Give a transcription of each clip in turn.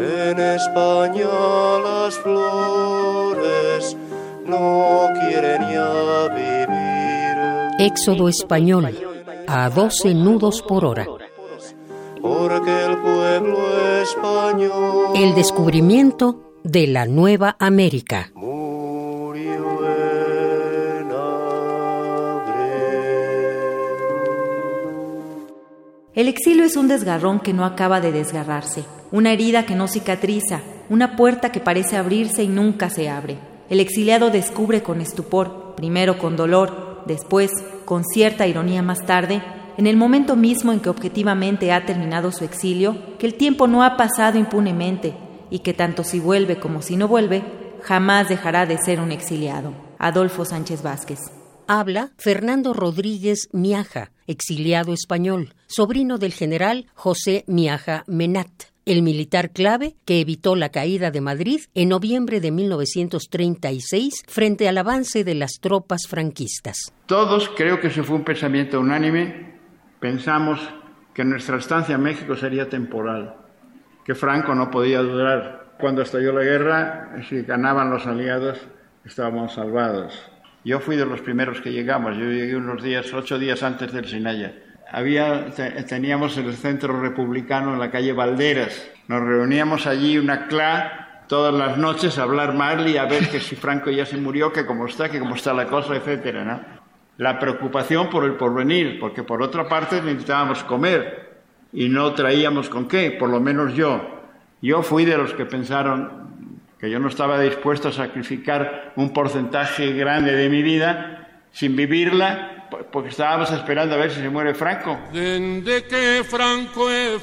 En España las flores no quieren ya vivir. Éxodo español a 12 nudos por hora. Porque el pueblo español El descubrimiento de la Nueva América. murió en abril. El exilio es un desgarrón que no acaba de desgarrarse, una herida que no cicatriza, una puerta que parece abrirse y nunca se abre. El exiliado descubre con estupor, primero con dolor, después, con cierta ironía más tarde, en el momento mismo en que objetivamente ha terminado su exilio, que el tiempo no ha pasado impunemente y que tanto si vuelve como si no vuelve, jamás dejará de ser un exiliado. Adolfo Sánchez Vázquez. Habla Fernando Rodríguez Miaja, exiliado español, sobrino del general José Miaja Menat, el militar clave que evitó la caída de Madrid en noviembre de 1936 frente al avance de las tropas franquistas. Todos, creo que ese fue un pensamiento unánime, pensamos que nuestra estancia en México sería temporal, que Franco no podía durar. Cuando estalló la guerra, si ganaban los aliados, estábamos salvados. Yo fui de los primeros que llegamos, yo llegué unos días, ocho días antes del Sinaya. Había, te- teníamos el centro republicano en la calle Valderas. Nos reuníamos allí una cla todas las noches a hablar mal y a ver que si Franco ya se murió, que cómo está, que cómo está la cosa, etcétera. La preocupación por el porvenir, porque por otra parte necesitábamos comer y no traíamos con qué, por lo menos yo. Yo fui de los que pensaron que yo no estaba dispuesto a sacrificar un porcentaje grande de mi vida sin vivirla, porque estábamos esperando a ver si se muere Franco. Dende que Franco e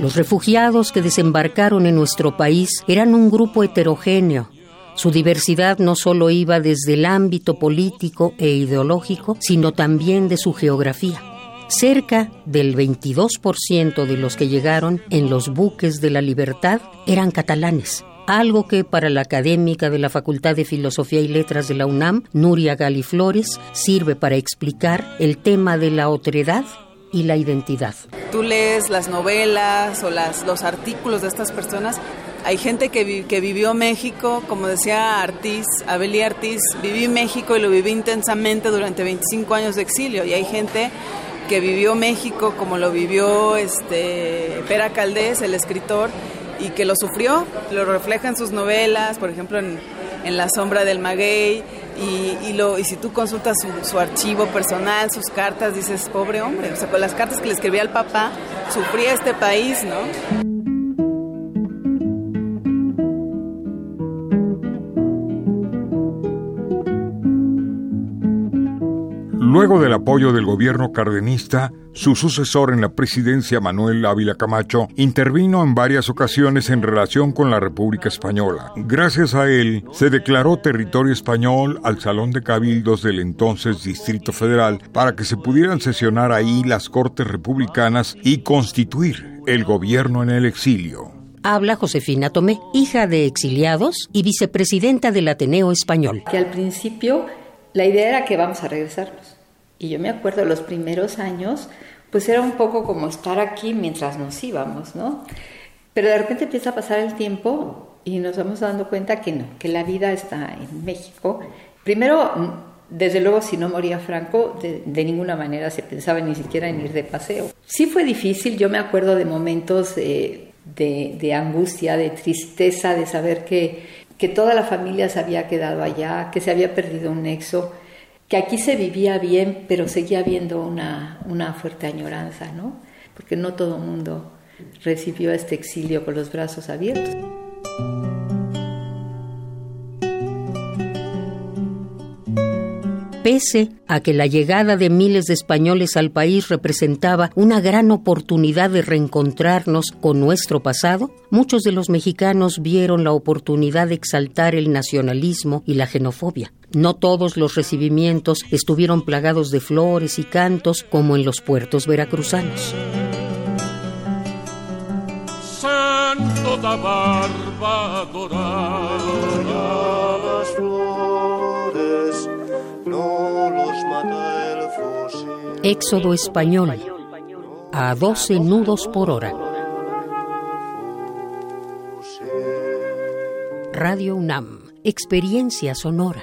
Los refugiados que desembarcaron en nuestro país eran un grupo heterogéneo. Su diversidad no solo iba desde el ámbito político e ideológico, sino también de su geografía. Cerca del 22% de los que llegaron en los buques de la libertad eran catalanes, algo que para la académica de la Facultad de Filosofía y Letras de la UNAM, Nuria Galiflores, sirve para explicar el tema de la otredad y la identidad. Tú lees las novelas o los artículos de estas personas. Hay gente que, vi- que vivió México, como decía Artiz, Abelí Artiz, viví México y lo viví intensamente durante 25 años de exilio. Y hay gente que vivió México como lo vivió este, Pera Caldés, el escritor, y que lo sufrió, lo refleja en sus novelas, por ejemplo en, en La sombra del maguey, y, y, lo, y si tú consultas su, su archivo personal, sus cartas, dices, pobre hombre, o sea, con las cartas que le escribía al papá, sufría este país, ¿no? Luego del apoyo del gobierno cardenista, su sucesor en la presidencia, Manuel Ávila Camacho, intervino en varias ocasiones en relación con la República Española. Gracias a él, se declaró territorio español al Salón de Cabildos del entonces Distrito Federal para que se pudieran sesionar ahí las Cortes Republicanas y constituir el gobierno en el exilio. Habla Josefina Tomé, hija de exiliados y vicepresidenta del Ateneo Español. que al principio la idea era que vamos a regresarnos. Y yo me acuerdo los primeros años, pues era un poco como estar aquí mientras nos íbamos, ¿no? Pero de repente empieza a pasar el tiempo y nos vamos dando cuenta que no, que la vida está en México. Primero, desde luego, si no moría Franco, de, ninguna manera se pensaba ni siquiera en ir de paseo. Sí fue difícil, yo me acuerdo de momentos eh, de, de angustia, de tristeza, de saber que, que toda la familia se había quedado allá, que se había perdido un nexo, que aquí se vivía bien, pero seguía habiendo una, una fuerte añoranza, ¿no? Porque no todo el mundo recibió este exilio con los brazos abiertos. Pese a que la llegada de miles de españoles al país representaba una gran oportunidad de reencontrarnos con nuestro pasado, muchos de los mexicanos vieron la oportunidad de exaltar el nacionalismo y la xenofobia. No todos los recibimientos estuvieron plagados de flores y cantos como en los puertos veracruzanos. Santo da barba Éxodo español a 12 nudos por hora. Radio UNAM, experiencia sonora.